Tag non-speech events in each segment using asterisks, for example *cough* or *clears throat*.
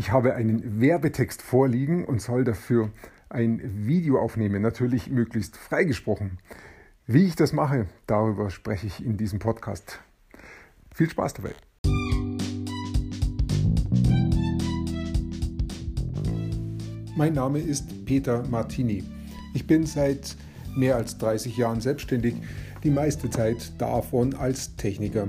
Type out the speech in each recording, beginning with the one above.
Ich habe einen Werbetext vorliegen und soll dafür ein Video aufnehmen, natürlich möglichst freigesprochen. Wie ich das mache, darüber spreche ich in diesem Podcast. Viel Spaß dabei. Mein Name ist Peter Martini. Ich bin seit mehr als 30 Jahren selbstständig, die meiste Zeit davon als Techniker.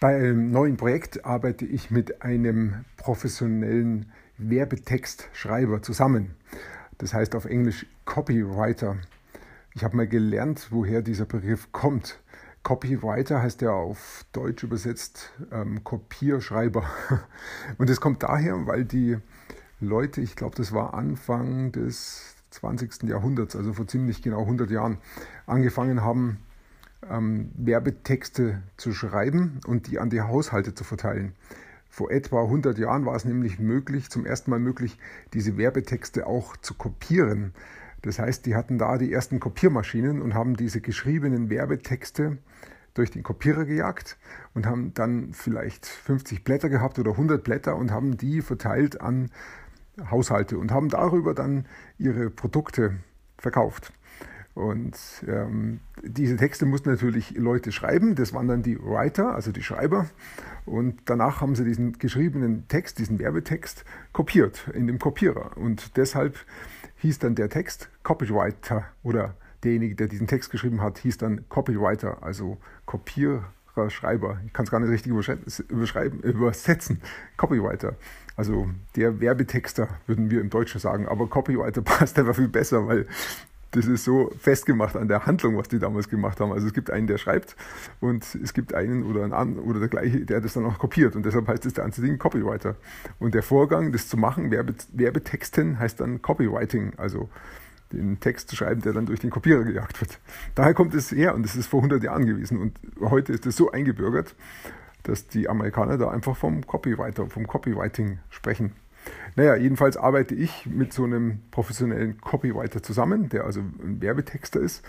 Bei einem neuen Projekt arbeite ich mit einem professionellen Werbetextschreiber zusammen. Das heißt auf Englisch Copywriter. Ich habe mal gelernt, woher dieser Begriff kommt. Copywriter heißt ja auf Deutsch übersetzt ähm, Kopierschreiber. *laughs* Und es kommt daher, weil die Leute, ich glaube, das war Anfang des 20. Jahrhunderts, also vor ziemlich genau 100 Jahren, angefangen haben, ähm, Werbetexte zu schreiben und die an die Haushalte zu verteilen. Vor etwa 100 Jahren war es nämlich möglich, zum ersten Mal möglich, diese Werbetexte auch zu kopieren. Das heißt, die hatten da die ersten Kopiermaschinen und haben diese geschriebenen Werbetexte durch den Kopierer gejagt und haben dann vielleicht 50 Blätter gehabt oder 100 Blätter und haben die verteilt an Haushalte und haben darüber dann ihre Produkte verkauft. Und ähm, diese Texte mussten natürlich Leute schreiben, das waren dann die Writer, also die Schreiber. Und danach haben sie diesen geschriebenen Text, diesen Werbetext, kopiert in dem Kopierer. Und deshalb hieß dann der Text Copywriter oder derjenige, der diesen Text geschrieben hat, hieß dann Copywriter, also Kopierer, Schreiber. Ich kann es gar nicht richtig überschreiben, übersetzen. Copywriter. Also der Werbetexter, würden wir im Deutschen sagen. Aber Copywriter *laughs* passt einfach viel besser, weil das ist so festgemacht an der Handlung, was die damals gemacht haben. Also es gibt einen, der schreibt und es gibt einen oder einen anderen oder der gleiche, der das dann auch kopiert. Und deshalb heißt es der ganze Ding Copywriter. Und der Vorgang, das zu machen, Werbe, Werbetexten, heißt dann Copywriting, also den Text zu schreiben, der dann durch den Kopierer gejagt wird. Daher kommt es her und es ist vor 100 Jahren gewesen. Und heute ist es so eingebürgert, dass die Amerikaner da einfach vom Copywriter, vom Copywriting sprechen. Naja, jedenfalls arbeite ich mit so einem professionellen Copywriter zusammen, der also ein Werbetexter ist.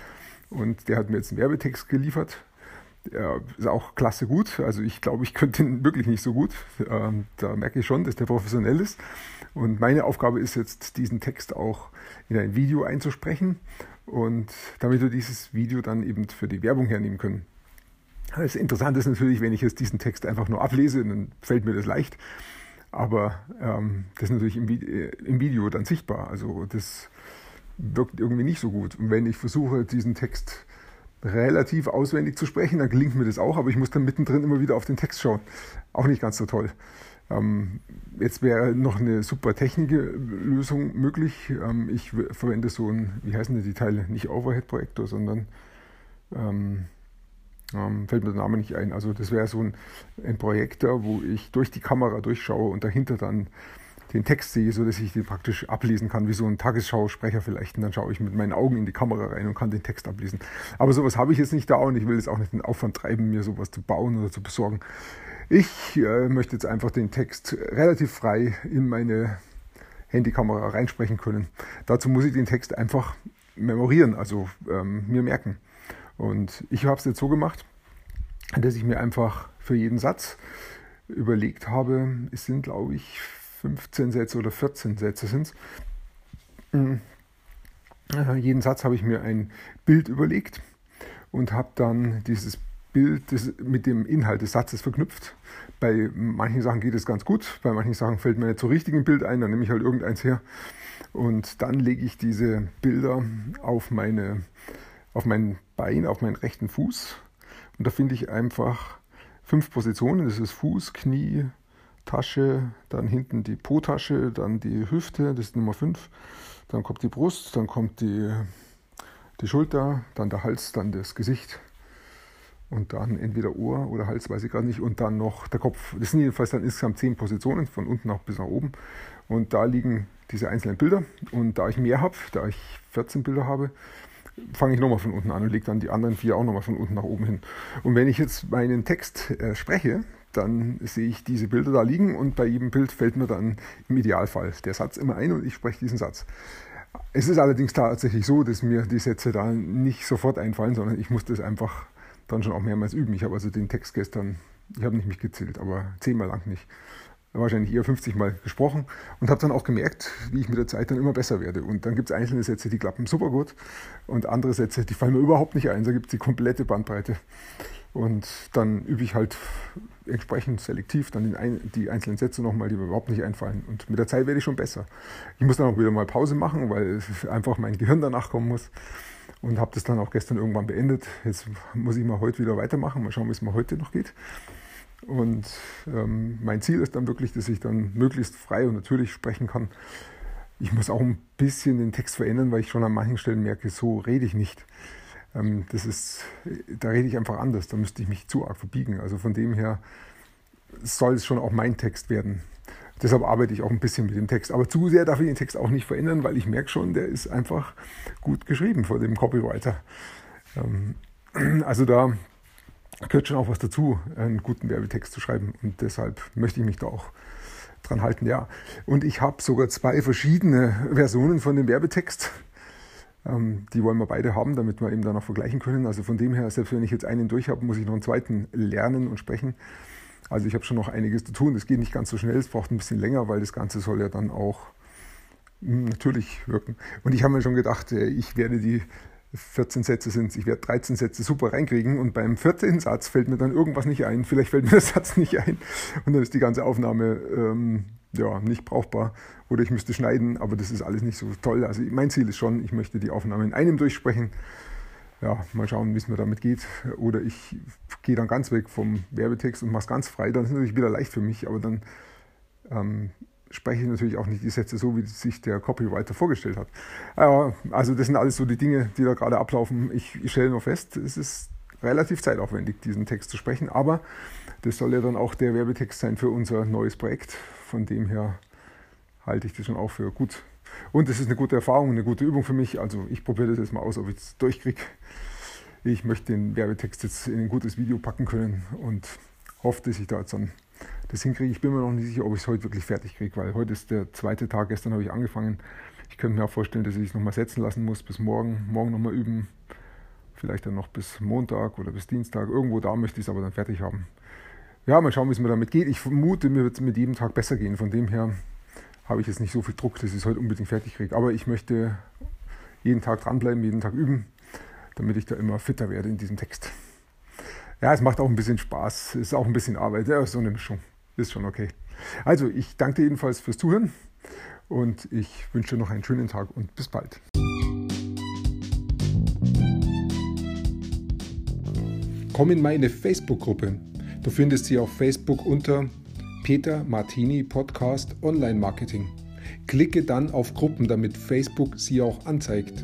Und der hat mir jetzt einen Werbetext geliefert. Der ist auch klasse gut. Also ich glaube, ich könnte ihn wirklich nicht so gut. Ähm, da merke ich schon, dass der professionell ist. Und meine Aufgabe ist jetzt, diesen Text auch in ein Video einzusprechen. Und damit wir dieses Video dann eben für die Werbung hernehmen können. Das Interessante ist natürlich, wenn ich jetzt diesen Text einfach nur ablese, dann fällt mir das leicht. Aber ähm, das ist natürlich im, äh, im, Video dann sichtbar. Also das wirkt irgendwie nicht so gut. Und wenn ich versuche, diesen Text relativ auswendig zu sprechen, dann gelingt mir das auch, aber ich muss dann mittendrin immer wieder auf den Text schauen. Auch nicht ganz so toll. Ähm, jetzt wäre noch eine super Techniklösung möglich. Ähm, ich verwende so ein, wie heißen die Teile? Nicht Overhead-Projektor, sondern ähm, ähm, fällt mir der Name nicht ein. Also das wäre so ein, ein Projektor, wo ich durch die Kamera durchschaue und dahinter dann den Text sehe, sodass ich den praktisch ablesen kann, wie so ein Tagesschausprecher vielleicht. Und dann schaue ich mit meinen Augen in die Kamera rein und kann den Text ablesen. Aber sowas habe ich jetzt nicht da und ich will jetzt auch nicht den Aufwand treiben, mir sowas zu bauen oder zu besorgen. Ich äh, möchte jetzt einfach den Text relativ frei in meine Handykamera reinsprechen können. Dazu muss ich den Text einfach memorieren, also ähm, mir merken. Und ich habe es jetzt so gemacht, dass ich mir einfach für jeden Satz überlegt habe, es sind glaube ich 15 Sätze oder 14 Sätze sind es. Mhm. Jeden Satz habe ich mir ein Bild überlegt und habe dann dieses Bild mit dem Inhalt des Satzes verknüpft. Bei manchen Sachen geht es ganz gut, bei manchen Sachen fällt mir nicht so richtig ein Bild ein, dann nehme ich halt irgendeins her und dann lege ich diese Bilder auf meine auf mein Bein, auf meinen rechten Fuß. Und da finde ich einfach fünf Positionen. Das ist Fuß, Knie, Tasche, dann hinten die Po-Tasche, dann die Hüfte, das ist Nummer fünf. Dann kommt die Brust, dann kommt die, die Schulter, dann der Hals, dann das Gesicht. und dann entweder Ohr oder Hals, weiß ich gerade nicht, und dann noch der Kopf. Das sind jedenfalls dann insgesamt zehn Positionen, von unten nach bis nach oben. Und da liegen diese einzelnen Bilder. Und da ich mehr habe, da ich 14 Bilder habe, fange ich nochmal von unten an und lege dann die anderen vier auch nochmal von unten nach oben hin. Und wenn ich jetzt meinen Text äh, spreche, dann sehe ich diese Bilder da liegen und bei jedem Bild fällt mir dann im Idealfall der Satz immer ein und ich spreche diesen Satz. Es ist allerdings tatsächlich so, dass mir die Sätze da nicht sofort einfallen, sondern ich muss das einfach dann schon auch mehrmals üben. Ich habe also den Text gestern, ich habe nicht mich gezählt, aber zehnmal lang nicht wahrscheinlich eher 50 Mal gesprochen und habe dann auch gemerkt, wie ich mit der Zeit dann immer besser werde. Und dann gibt es einzelne Sätze, die klappen super gut und andere Sätze, die fallen mir überhaupt nicht ein. Da gibt es die komplette Bandbreite. Und dann übe ich halt entsprechend selektiv dann die einzelnen Sätze nochmal, die mir überhaupt nicht einfallen. Und mit der Zeit werde ich schon besser. Ich muss dann auch wieder mal Pause machen, weil einfach mein Gehirn danach kommen muss. Und habe das dann auch gestern irgendwann beendet. Jetzt muss ich mal heute wieder weitermachen. Mal schauen, wie es mir heute noch geht. Und ähm, mein Ziel ist dann wirklich, dass ich dann möglichst frei und natürlich sprechen kann. Ich muss auch ein bisschen den Text verändern, weil ich schon an manchen Stellen merke, so rede ich nicht. Ähm, das ist, da rede ich einfach anders, da müsste ich mich zu arg verbiegen. Also von dem her soll es schon auch mein Text werden. Deshalb arbeite ich auch ein bisschen mit dem Text. Aber zu sehr darf ich den Text auch nicht verändern, weil ich merke schon, der ist einfach gut geschrieben vor dem Copywriter. Ähm, *clears throat* also da gehört schon auch was dazu, einen guten Werbetext zu schreiben. Und deshalb möchte ich mich da auch dran halten, ja. Und ich habe sogar zwei verschiedene Versionen von dem Werbetext. Ähm, die wollen wir beide haben, damit wir eben dann auch vergleichen können. Also von dem her, selbst wenn ich jetzt einen durch habe, muss ich noch einen zweiten lernen und sprechen. Also ich habe schon noch einiges zu tun. Das geht nicht ganz so schnell, es braucht ein bisschen länger, weil das Ganze soll ja dann auch hm, natürlich wirken. Und ich habe mir schon gedacht, äh, ich werde die 14 Sätze sind, ich werde 13 Sätze super reinkriegen und beim 14. Satz fällt mir dann irgendwas nicht ein. Vielleicht fällt mir der *laughs* Satz nicht ein und dann ist die ganze Aufnahme ähm, ja, nicht brauchbar oder ich müsste schneiden, aber das ist alles nicht so toll. Also mein Ziel ist schon, ich möchte die Aufnahme in einem durchsprechen. Ja, mal schauen, wie es mir damit geht. Oder ich gehe dann ganz weg vom Werbetext und mache es ganz frei. Dann ist es natürlich wieder leicht für mich, aber dann ähm, spreche ich natürlich auch nicht die Sätze so, wie sich der Copywriter vorgestellt hat. Also das sind alles so die Dinge, die da gerade ablaufen. Ich, ich stelle nur fest, es ist relativ zeitaufwendig, diesen Text zu sprechen, aber das soll ja dann auch der Werbetext sein für unser neues Projekt. Von dem her halte ich das schon auch für gut. Und es ist eine gute Erfahrung, eine gute Übung für mich. Also ich probiere das jetzt mal aus, ob ich es durchkriege. Ich möchte den Werbetext jetzt in ein gutes Video packen können und hoffe, dass ich da jetzt dann das hinkriege. Ich bin mir noch nicht sicher, ob ich es heute wirklich fertig kriege, weil heute ist der zweite Tag. Gestern habe ich angefangen. Ich könnte mir auch vorstellen, dass ich es nochmal setzen lassen muss bis morgen. Morgen nochmal üben. Vielleicht dann noch bis Montag oder bis Dienstag. Irgendwo da möchte ich es aber dann fertig haben. Ja, mal schauen, wie es mir damit geht. Ich vermute, mir wird es mit jedem Tag besser gehen. Von dem her habe ich jetzt nicht so viel Druck, dass ich es heute unbedingt fertig kriege. Aber ich möchte jeden Tag dranbleiben, jeden Tag üben, damit ich da immer fitter werde in diesem Text. Ja, es macht auch ein bisschen Spaß. Ist auch ein bisschen Arbeit. Ja, so eine Mischung. Ist schon okay. Also, ich danke dir jedenfalls fürs Zuhören und ich wünsche dir noch einen schönen Tag und bis bald. Komm in meine Facebook-Gruppe. Du findest sie auf Facebook unter Peter Martini Podcast Online Marketing. Klicke dann auf Gruppen, damit Facebook sie auch anzeigt.